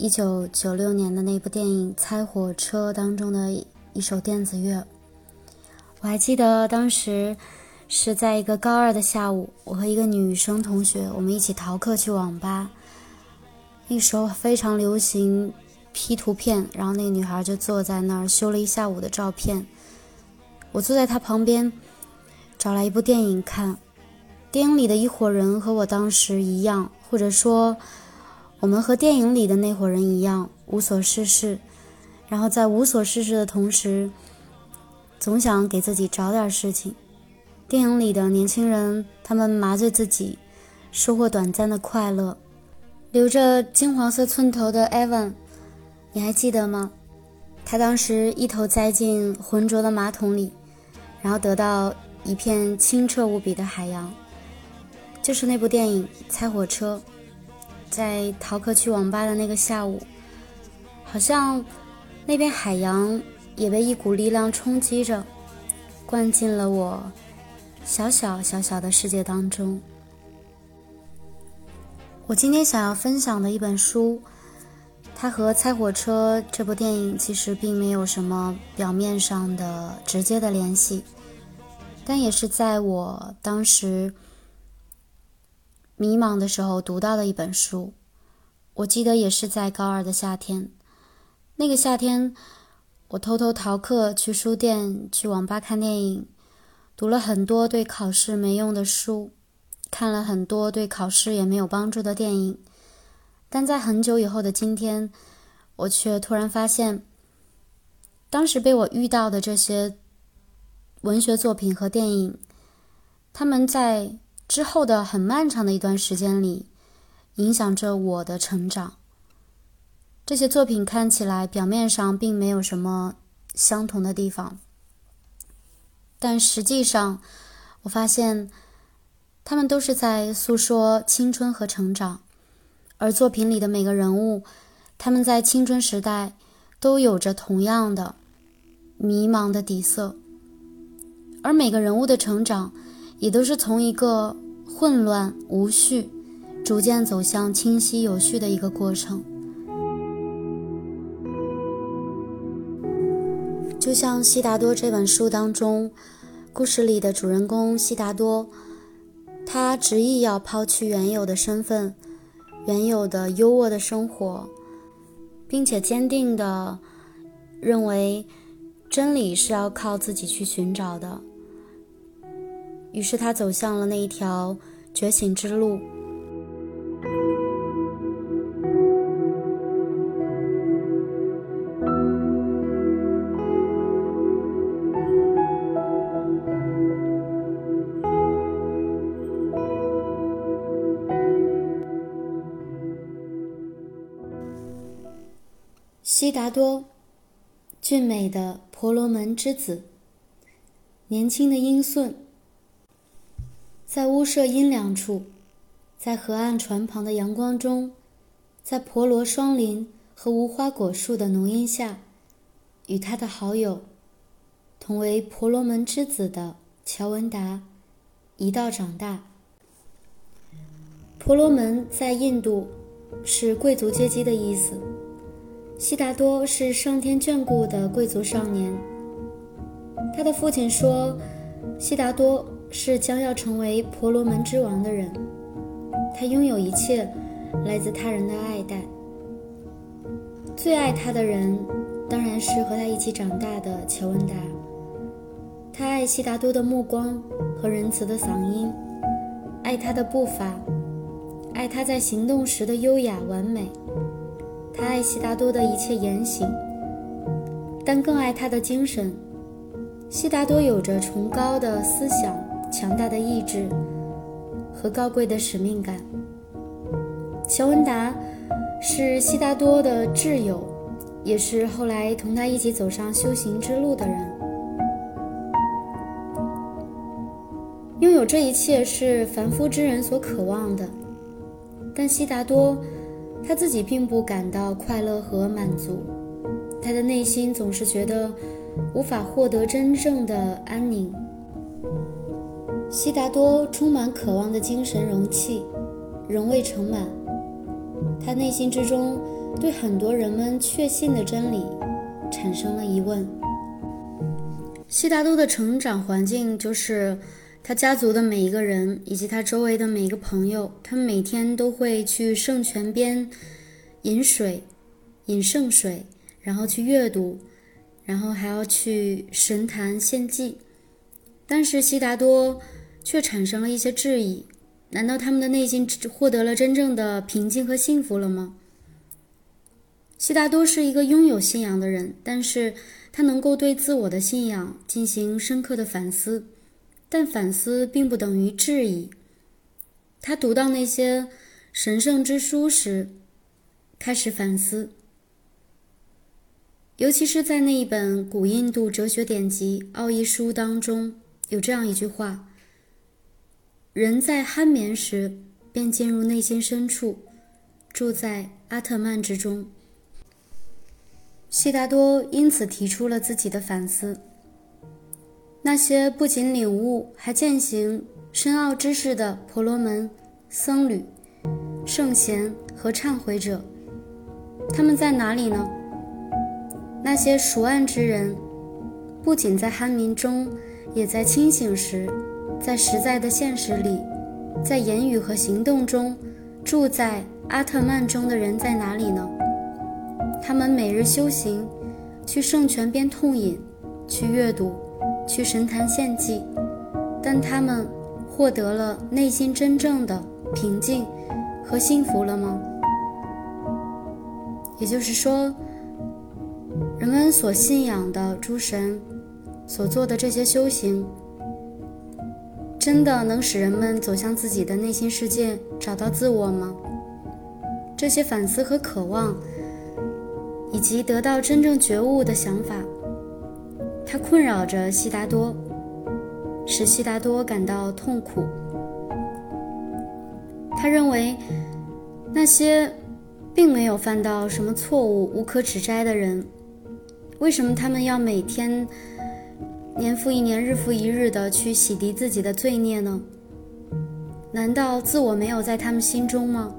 一九九六年的那部电影《猜火车》当中的一首电子乐。我还记得当时是在一个高二的下午，我和一个女生同学，我们一起逃课去网吧。那时候非常流行 P 图片，然后那个女孩就坐在那儿修了一下午的照片。我坐在她旁边，找来一部电影看。电影里的一伙人和我当时一样，或者说。我们和电影里的那伙人一样无所事事，然后在无所事事的同时，总想给自己找点事情。电影里的年轻人，他们麻醉自己，收获短暂的快乐。留着金黄色寸头的 Evan，你还记得吗？他当时一头栽进浑浊的马桶里，然后得到一片清澈无比的海洋。就是那部电影《猜火车》。在逃课去网吧的那个下午，好像那片海洋也被一股力量冲击着，灌进了我小小小小的世界当中。我今天想要分享的一本书，它和《猜火车》这部电影其实并没有什么表面上的直接的联系，但也是在我当时。迷茫的时候读到的一本书，我记得也是在高二的夏天。那个夏天，我偷偷逃课去书店、去网吧看电影，读了很多对考试没用的书，看了很多对考试也没有帮助的电影。但在很久以后的今天，我却突然发现，当时被我遇到的这些文学作品和电影，他们在。之后的很漫长的一段时间里，影响着我的成长。这些作品看起来表面上并没有什么相同的地方，但实际上，我发现他们都是在诉说青春和成长。而作品里的每个人物，他们在青春时代都有着同样的迷茫的底色，而每个人物的成长。也都是从一个混乱无序，逐渐走向清晰有序的一个过程。就像《悉达多》这本书当中，故事里的主人公悉达多，他执意要抛弃原有的身份、原有的优渥的生活，并且坚定地认为真理是要靠自己去寻找的。于是他走向了那一条觉醒之路。悉达多，俊美的婆罗门之子，年轻的英顺。在屋舍阴凉处，在河岸船旁的阳光中，在婆罗双林和无花果树的浓荫下，与他的好友，同为婆罗门之子的乔文达一道长大。婆罗门在印度是贵族阶级的意思。悉达多是上天眷顾的贵族少年。他的父亲说，悉达多。是将要成为婆罗门之王的人，他拥有一切来自他人的爱戴。最爱他的人，当然是和他一起长大的乔文达。他爱悉达多的目光和仁慈的嗓音，爱他的步伐，爱他在行动时的优雅完美。他爱悉达多的一切言行，但更爱他的精神。悉达多有着崇高的思想。强大的意志和高贵的使命感。乔文达是悉达多的挚友，也是后来同他一起走上修行之路的人。拥有这一切是凡夫之人所渴望的，但悉达多他自己并不感到快乐和满足，他的内心总是觉得无法获得真正的安宁。悉达多充满渴望的精神容器，仍未盛满。他内心之中对很多人们确信的真理产生了疑问。悉达多的成长环境就是他家族的每一个人以及他周围的每一个朋友，他们每天都会去圣泉边饮水，饮圣水，然后去阅读，然后还要去神坛献祭。但是悉达多。却产生了一些质疑：难道他们的内心获得了真正的平静和幸福了吗？悉达多是一个拥有信仰的人，但是他能够对自我的信仰进行深刻的反思，但反思并不等于质疑。他读到那些神圣之书时，开始反思，尤其是在那一本古印度哲学典籍《奥义书》当中，有这样一句话。人在酣眠时，便进入内心深处，住在阿特曼之中。悉达多因此提出了自己的反思：那些不仅领悟，还践行深奥知识的婆罗门、僧侣、圣贤和忏悔者，他们在哪里呢？那些熟谙之人，不仅在酣眠中，也在清醒时。在实在的现实里，在言语和行动中，住在阿特曼中的人在哪里呢？他们每日修行，去圣泉边痛饮，去阅读，去神坛献祭，但他们获得了内心真正的平静和幸福了吗？也就是说，人们所信仰的诸神所做的这些修行。真的能使人们走向自己的内心世界，找到自我吗？这些反思和渴望，以及得到真正觉悟的想法，它困扰着悉达多，使悉达多感到痛苦。他认为，那些并没有犯到什么错误、无可指摘的人，为什么他们要每天？年复一年，日复一日的去洗涤自己的罪孽呢？难道自我没有在他们心中吗？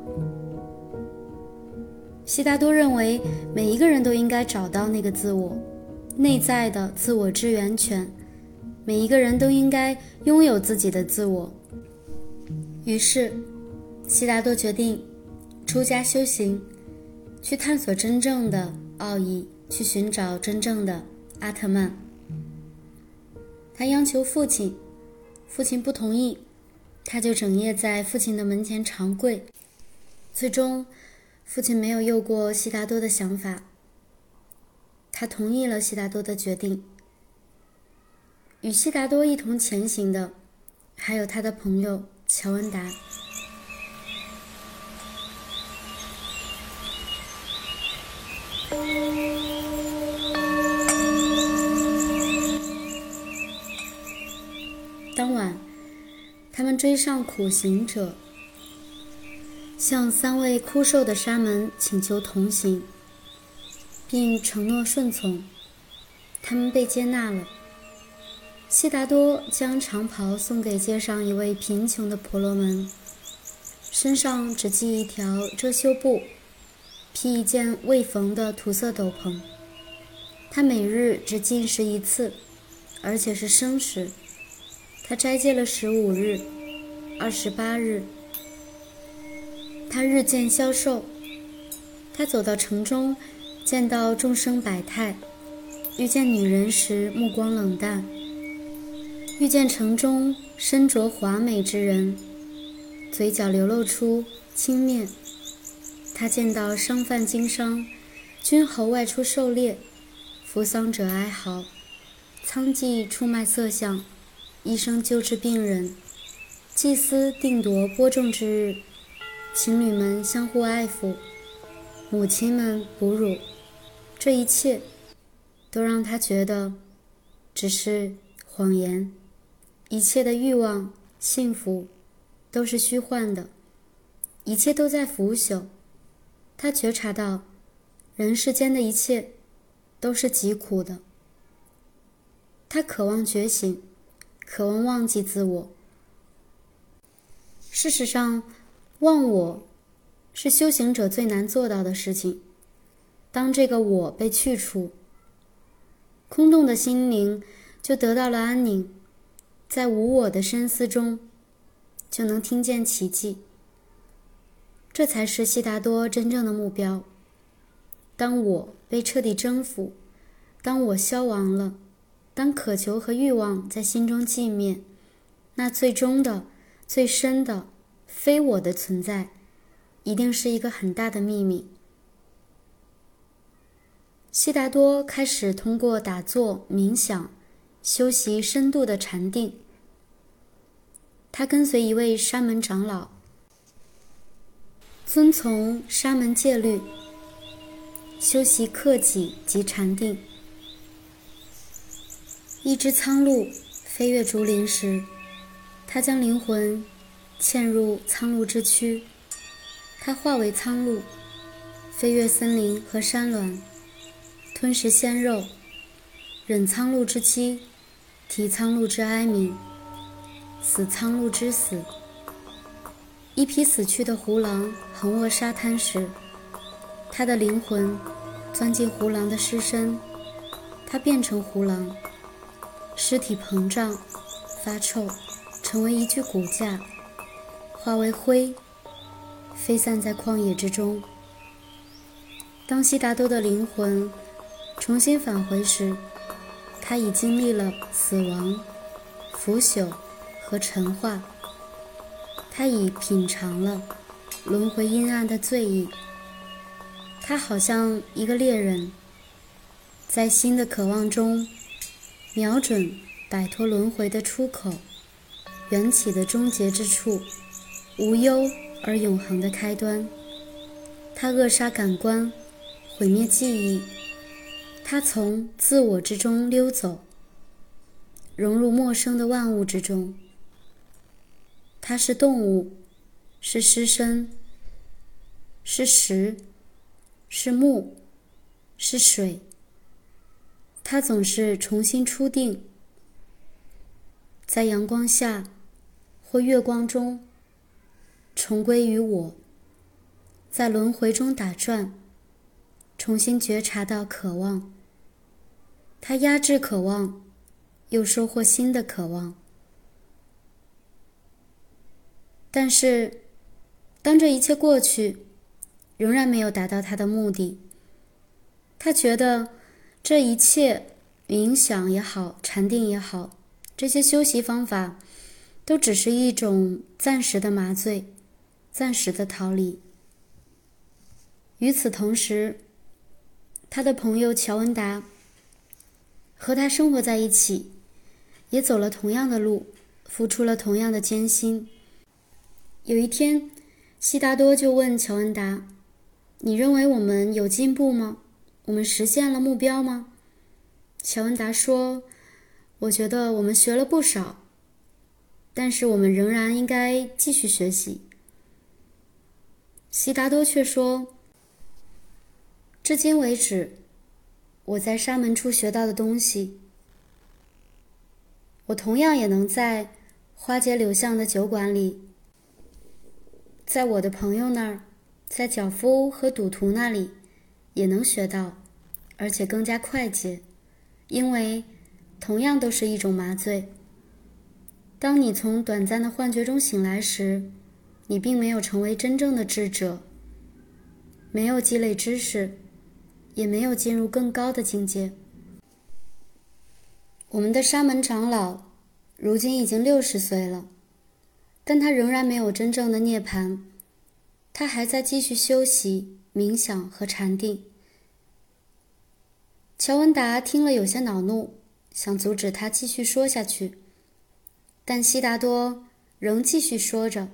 悉达多认为，每一个人都应该找到那个自我，内在的自我之源泉。每一个人都应该拥有自己的自我。于是，悉达多决定出家修行，去探索真正的奥义，去寻找真正的阿特曼。还央求父亲，父亲不同意，他就整夜在父亲的门前长跪。最终，父亲没有诱过悉达多的想法，他同意了悉达多的决定。与悉达多一同前行的，还有他的朋友乔文达。他们追上苦行者，向三位枯瘦的沙门请求同行，并承诺顺从。他们被接纳了。悉达多将长袍送给街上一位贫穷的婆罗门，身上只系一条遮羞布，披一件未缝的土色斗篷。他每日只进食一次，而且是生食。他斋戒了十五日、二十八日，他日渐消瘦。他走到城中，见到众生百态，遇见女人时目光冷淡，遇见城中身着华美之人，嘴角流露出轻蔑。他见到商贩经商，君侯外出狩猎，扶丧者哀嚎，娼妓出卖色相。医生救治病人，祭司定夺播种之日，情侣们相互爱抚，母亲们哺乳，这一切，都让他觉得，只是谎言，一切的欲望、幸福，都是虚幻的，一切都在腐朽。他觉察到，人世间的一切，都是极苦的。他渴望觉醒。渴望忘记自我，事实上，忘我是修行者最难做到的事情。当这个我被去除，空洞的心灵就得到了安宁，在无我的深思中，就能听见奇迹。这才是悉达多真正的目标。当我被彻底征服，当我消亡了，当渴求和欲望在心中寂灭，那最终的、最深的非我的存在，一定是一个很大的秘密。悉达多开始通过打坐、冥想、修习深度的禅定。他跟随一位沙门长老，遵从沙门戒律，修习克己及禅定。一只苍鹭飞越竹林时，它将灵魂嵌入苍鹭之躯，它化为苍鹭，飞越森林和山峦。吞食鲜肉，忍苍鹭之饥，啼苍鹭之哀鸣，死苍鹭之死。一匹死去的胡狼横卧沙滩时，他的灵魂钻进胡狼的尸身，他变成胡狼，尸体膨胀发臭，成为一具骨架，化为灰，飞散在旷野之中。当悉达多的灵魂。重新返回时，他已经历了死亡、腐朽和陈化。他已品尝了轮回阴暗的醉意。他好像一个猎人，在新的渴望中，瞄准摆脱轮回的出口，缘起的终结之处，无忧而永恒的开端。他扼杀感官，毁灭记忆。他从自我之中溜走，融入陌生的万物之中。他是动物，是尸身，是石，是木，是水。他总是重新初定，在阳光下或月光中重归于我，在轮回中打转，重新觉察到渴望。他压制渴望，又收获新的渴望。但是，当这一切过去，仍然没有达到他的目的。他觉得这一切冥想也好，禅定也好，这些修习方法，都只是一种暂时的麻醉，暂时的逃离。与此同时，他的朋友乔文达。和他生活在一起，也走了同样的路，付出了同样的艰辛。有一天，悉达多就问乔恩达：“你认为我们有进步吗？我们实现了目标吗？”乔恩达说：“我觉得我们学了不少，但是我们仍然应该继续学习。”悉达多却说：“至今为止。”我在沙门处学到的东西，我同样也能在花街柳巷的酒馆里，在我的朋友那儿，在脚夫和赌徒那里，也能学到，而且更加快捷，因为同样都是一种麻醉。当你从短暂的幻觉中醒来时，你并没有成为真正的智者，没有积累知识。也没有进入更高的境界。我们的沙门长老如今已经六十岁了，但他仍然没有真正的涅槃，他还在继续修习冥想和禅定。乔文达听了有些恼怒，想阻止他继续说下去，但悉达多仍继续说着：“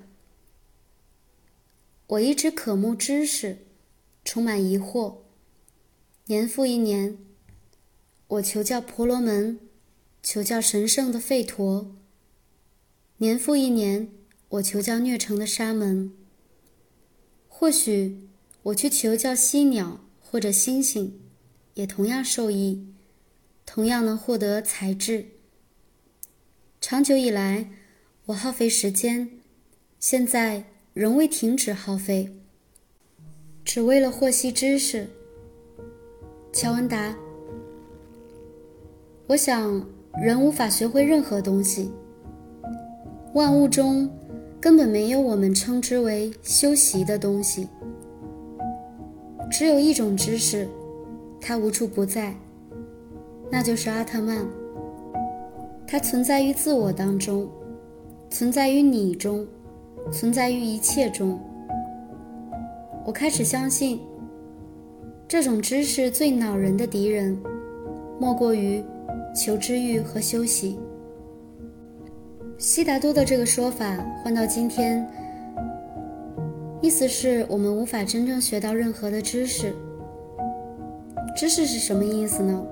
我一直渴慕知识，充满疑惑。”年复一年，我求教婆罗门，求教神圣的吠陀。年复一年，我求教虐城的沙门。或许我去求教犀鸟或者星星，也同样受益，同样能获得才智。长久以来，我耗费时间，现在仍未停止耗费，只为了获悉知识。乔文达，我想人无法学会任何东西。万物中根本没有我们称之为修习的东西，只有一种知识，它无处不在，那就是阿特曼。它存在于自我当中，存在于你中，存在于一切中。我开始相信，这种知识最恼人的敌人，莫过于求知欲和休息。悉达多的这个说法换到今天，意思是我们无法真正学到任何的知识。知识是什么意思呢？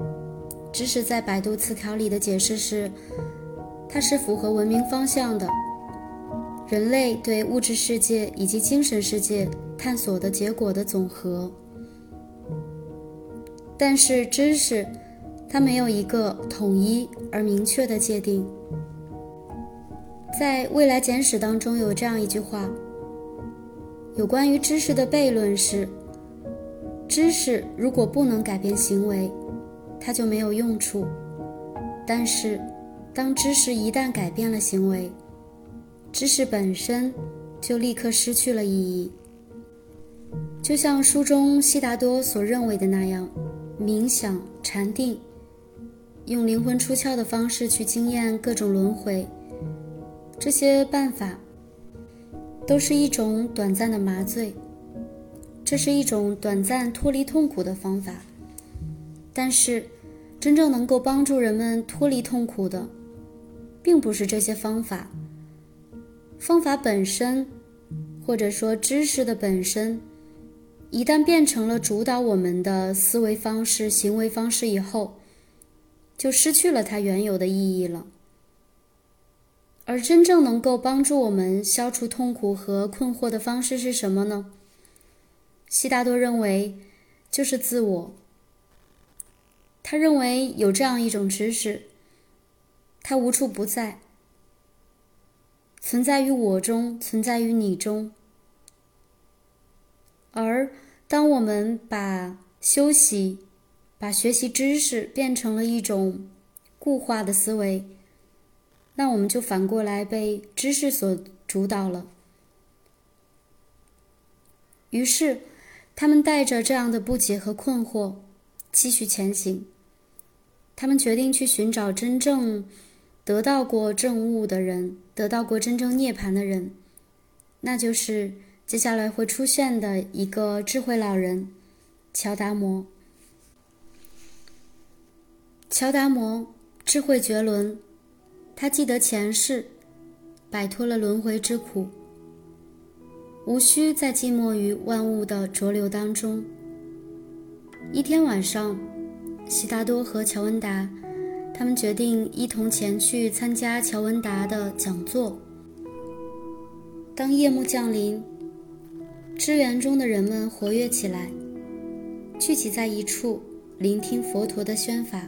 知识在百度词条里的解释是，它是符合文明方向的，人类对物质世界以及精神世界探索的结果的总和。但是知识，它没有一个统一而明确的界定。在未来简史当中有这样一句话：有关于知识的悖论是，知识如果不能改变行为。它就没有用处，但是，当知识一旦改变了行为，知识本身就立刻失去了意义。就像书中悉达多所认为的那样，冥想、禅定，用灵魂出窍的方式去经验各种轮回，这些办法都是一种短暂的麻醉，这是一种短暂脱离痛苦的方法，但是。真正能够帮助人们脱离痛苦的，并不是这些方法。方法本身，或者说知识的本身，一旦变成了主导我们的思维方式、行为方式以后，就失去了它原有的意义了。而真正能够帮助我们消除痛苦和困惑的方式是什么呢？悉达多认为，就是自我。他认为有这样一种知识，它无处不在，存在于我中，存在于你中。而当我们把休息、把学习知识变成了一种固化的思维，那我们就反过来被知识所主导了。于是，他们带着这样的不解和困惑，继续前行。他们决定去寻找真正得到过正悟的人，得到过真正涅槃的人，那就是接下来会出现的一个智慧老人——乔达摩。乔达摩智慧绝伦，他记得前世，摆脱了轮回之苦，无需再寂寞于万物的浊流当中。一天晚上。悉达多和乔文达，他们决定一同前去参加乔文达的讲座。当夜幕降临，支园中的人们活跃起来，聚集在一处，聆听佛陀的宣法。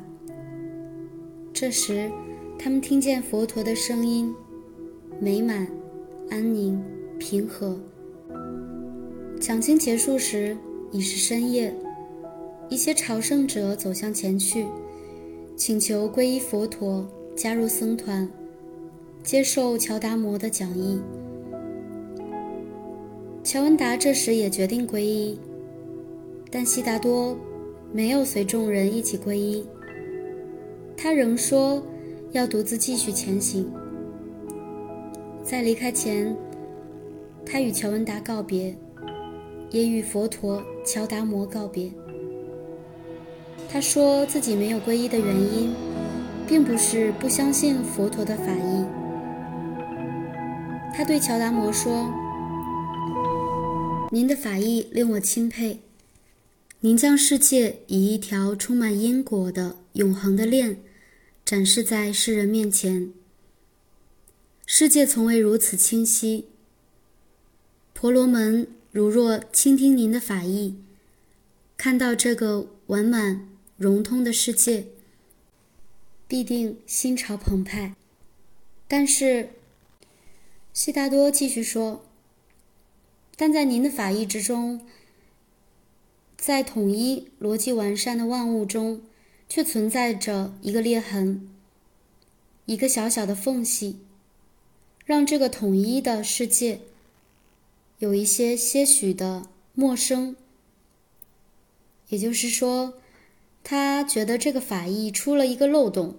这时，他们听见佛陀的声音，美满、安宁、平和。讲经结束时，已是深夜。一些朝圣者走向前去，请求皈依佛陀，加入僧团，接受乔达摩的讲义。乔文达这时也决定皈依，但悉达多没有随众人一起皈依，他仍说要独自继续前行。在离开前，他与乔文达告别，也与佛陀、乔达摩告别。他说自己没有皈依的原因，并不是不相信佛陀的法义。他对乔达摩说：“您的法义令我钦佩，您将世界以一条充满因果的永恒的链展示在世人面前。世界从未如此清晰。婆罗门如若倾听您的法义，看到这个完满。”融通的世界，必定心潮澎湃。但是，悉达多继续说：“但在您的法义之中，在统一、逻辑完善的万物中，却存在着一个裂痕，一个小小的缝隙，让这个统一的世界有一些些许的陌生。也就是说，他觉得这个法义出了一个漏洞。”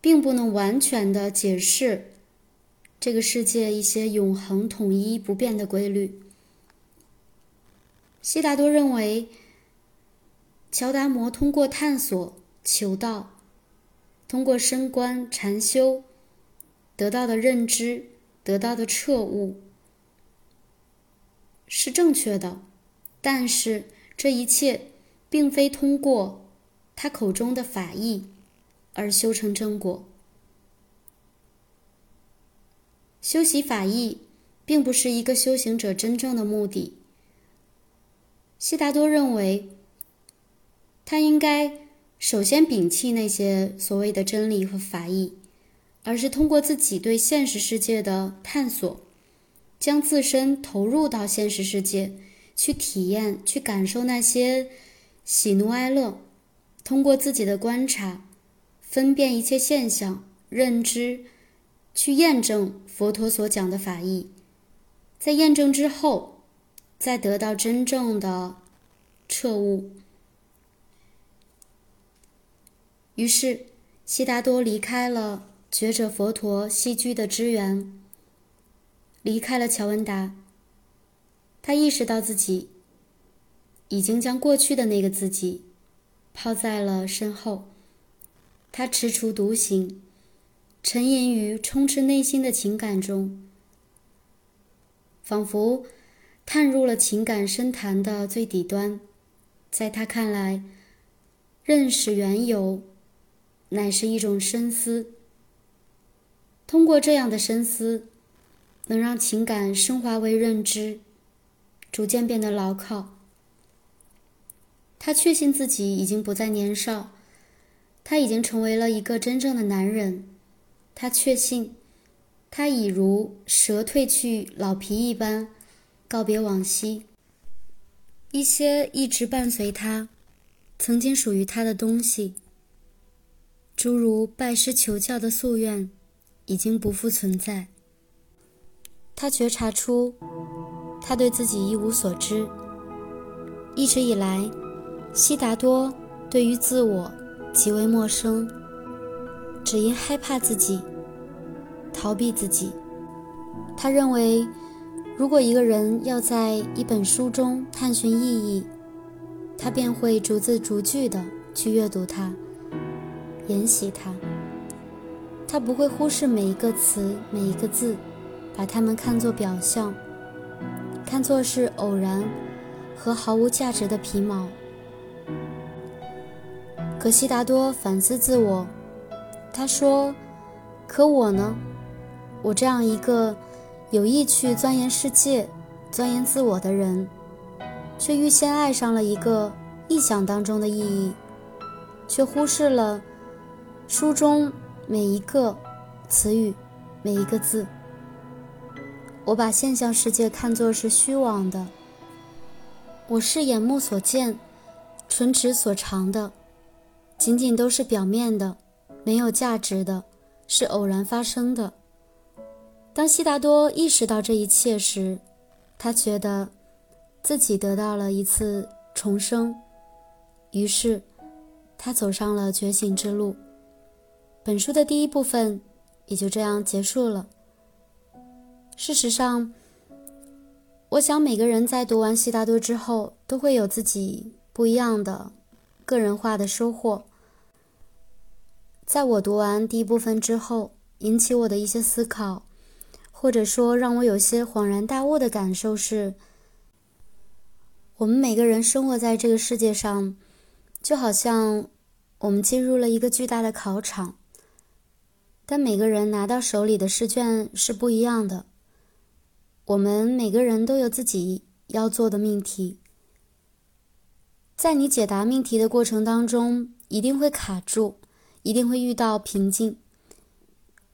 并不能完全的解释这个世界一些永恒、统一、不变的规律。悉达多认为，乔达摩通过探索、求道，通过升观、禅修，得到的认知、得到的彻悟是正确的，但是这一切并非通过他口中的法义。而修成正果，修习法义，并不是一个修行者真正的目的。悉达多认为，他应该首先摒弃那些所谓的真理和法义，而是通过自己对现实世界的探索，将自身投入到现实世界，去体验、去感受那些喜怒哀乐，通过自己的观察。分辨一切现象，认知，去验证佛陀所讲的法义，在验证之后，再得到真正的彻悟。于是，悉达多离开了觉者佛陀栖居的支援，离开了乔文达。他意识到自己已经将过去的那个自己抛在了身后。他踟蹰独行，沉吟于充斥内心的情感中，仿佛探入了情感深潭的最底端。在他看来，认识缘由，乃是一种深思。通过这样的深思，能让情感升华为认知，逐渐变得牢靠。他确信自己已经不再年少。他已经成为了一个真正的男人，他确信，他已如蛇褪去老皮一般，告别往昔。一些一直伴随他、曾经属于他的东西，诸如拜师求教的夙愿，已经不复存在。他觉察出，他对自己一无所知。一直以来，悉达多对于自我。极为陌生，只因害怕自己，逃避自己。他认为，如果一个人要在一本书中探寻意义，他便会逐字逐句地去阅读它，研习它。他不会忽视每一个词、每一个字，把它们看作表象，看作是偶然和毫无价值的皮毛。可悉达多反思自我，他说：“可我呢？我这样一个有意去钻研世界、钻研自我的人，却预先爱上了一个臆想当中的意义，却忽视了书中每一个词语、每一个字。我把现象世界看作是虚妄的，我是眼目所见、唇齿所尝的。”仅仅都是表面的，没有价值的，是偶然发生的。当悉达多意识到这一切时，他觉得自己得到了一次重生，于是他走上了觉醒之路。本书的第一部分也就这样结束了。事实上，我想每个人在读完悉达多之后，都会有自己不一样的、个人化的收获。在我读完第一部分之后，引起我的一些思考，或者说让我有些恍然大悟的感受是：我们每个人生活在这个世界上，就好像我们进入了一个巨大的考场，但每个人拿到手里的试卷是不一样的。我们每个人都有自己要做的命题，在你解答命题的过程当中，一定会卡住。一定会遇到瓶颈，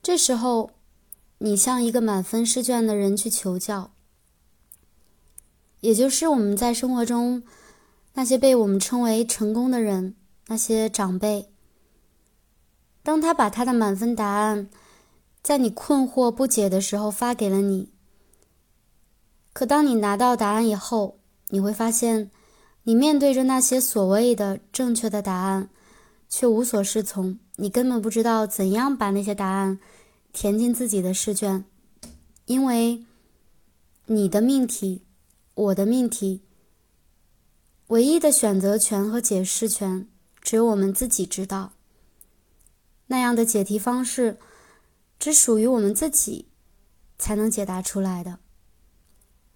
这时候你向一个满分试卷的人去求教，也就是我们在生活中那些被我们称为成功的人，那些长辈。当他把他的满分答案在你困惑不解的时候发给了你，可当你拿到答案以后，你会发现，你面对着那些所谓的正确的答案，却无所适从。你根本不知道怎样把那些答案填进自己的试卷，因为你的命题，我的命题，唯一的选择权和解释权只有我们自己知道。那样的解题方式，只属于我们自己才能解答出来的。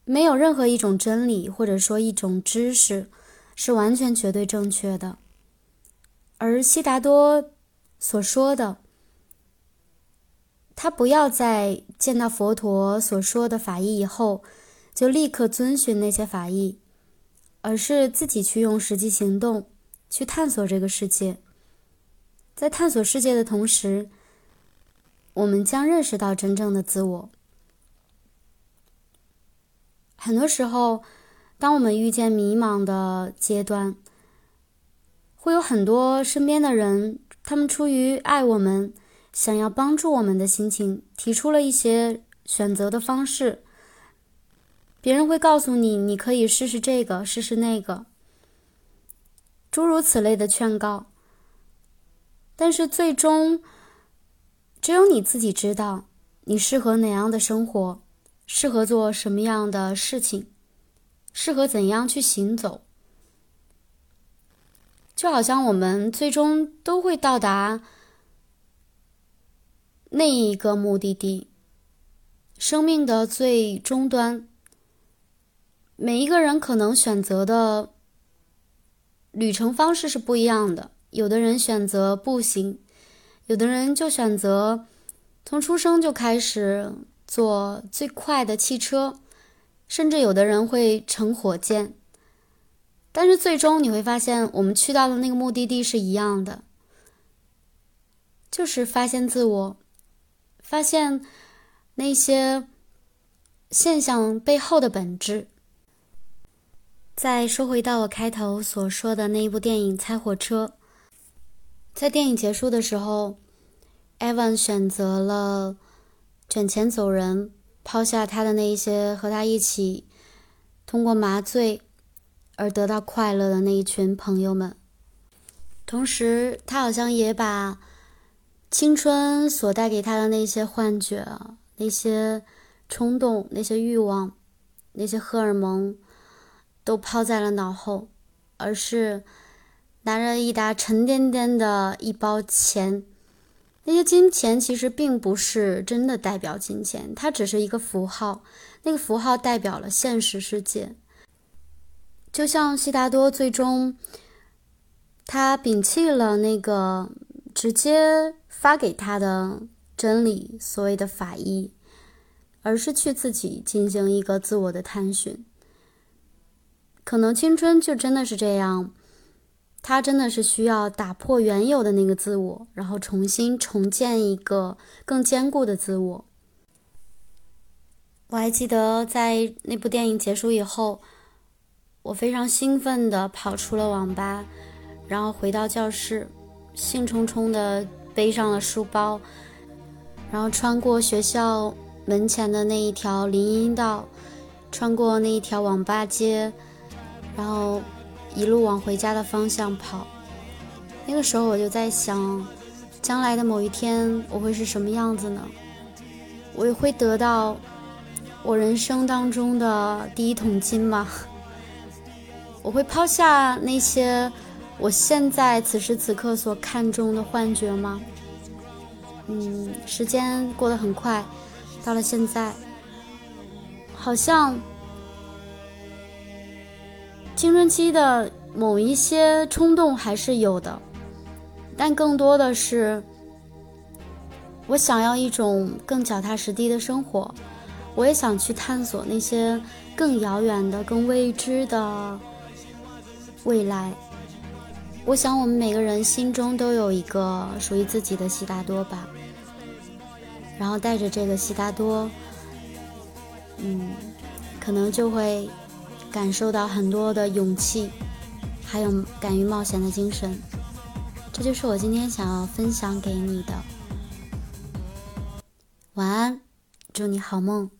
没有任何一种真理或者说一种知识是完全绝对正确的，而悉达多。所说的，他不要在见到佛陀所说的法义以后，就立刻遵循那些法义，而是自己去用实际行动去探索这个世界。在探索世界的同时，我们将认识到真正的自我。很多时候，当我们遇见迷茫的阶段，会有很多身边的人。他们出于爱我们，想要帮助我们的心情，提出了一些选择的方式。别人会告诉你，你可以试试这个，试试那个，诸如此类的劝告。但是最终，只有你自己知道，你适合哪样的生活，适合做什么样的事情，适合怎样去行走。就好像我们最终都会到达那一个目的地，生命的最终端。每一个人可能选择的旅程方式是不一样的，有的人选择步行，有的人就选择从出生就开始坐最快的汽车，甚至有的人会乘火箭。但是最终你会发现，我们去到的那个目的地是一样的，就是发现自我，发现那些现象背后的本质。再说回到我开头所说的那一部电影《猜火车》，在电影结束的时候，Evan 选择了卷钱走人，抛下他的那一些和他一起通过麻醉。而得到快乐的那一群朋友们，同时，他好像也把青春所带给他的那些幻觉、那些冲动、那些欲望、那些荷尔蒙，都抛在了脑后，而是拿着一沓沉甸甸的一包钱。那些金钱其实并不是真的代表金钱，它只是一个符号，那个符号代表了现实世界。就像悉达多最终，他摒弃了那个直接发给他的真理，所谓的法医，而是去自己进行一个自我的探寻。可能青春就真的是这样，他真的是需要打破原有的那个自我，然后重新重建一个更坚固的自我。我还记得在那部电影结束以后。我非常兴奋地跑出了网吧，然后回到教室，兴冲冲地背上了书包，然后穿过学校门前的那一条林荫道，穿过那一条网吧街，然后一路往回家的方向跑。那个时候我就在想，将来的某一天我会是什么样子呢？我也会得到我人生当中的第一桶金吗？我会抛下那些我现在此时此刻所看重的幻觉吗？嗯，时间过得很快，到了现在，好像青春期的某一些冲动还是有的，但更多的是我想要一种更脚踏实地的生活，我也想去探索那些更遥远的、更未知的。未来，我想我们每个人心中都有一个属于自己的悉达多吧。然后带着这个悉达多，嗯，可能就会感受到很多的勇气，还有敢于冒险的精神。这就是我今天想要分享给你的。晚安，祝你好梦。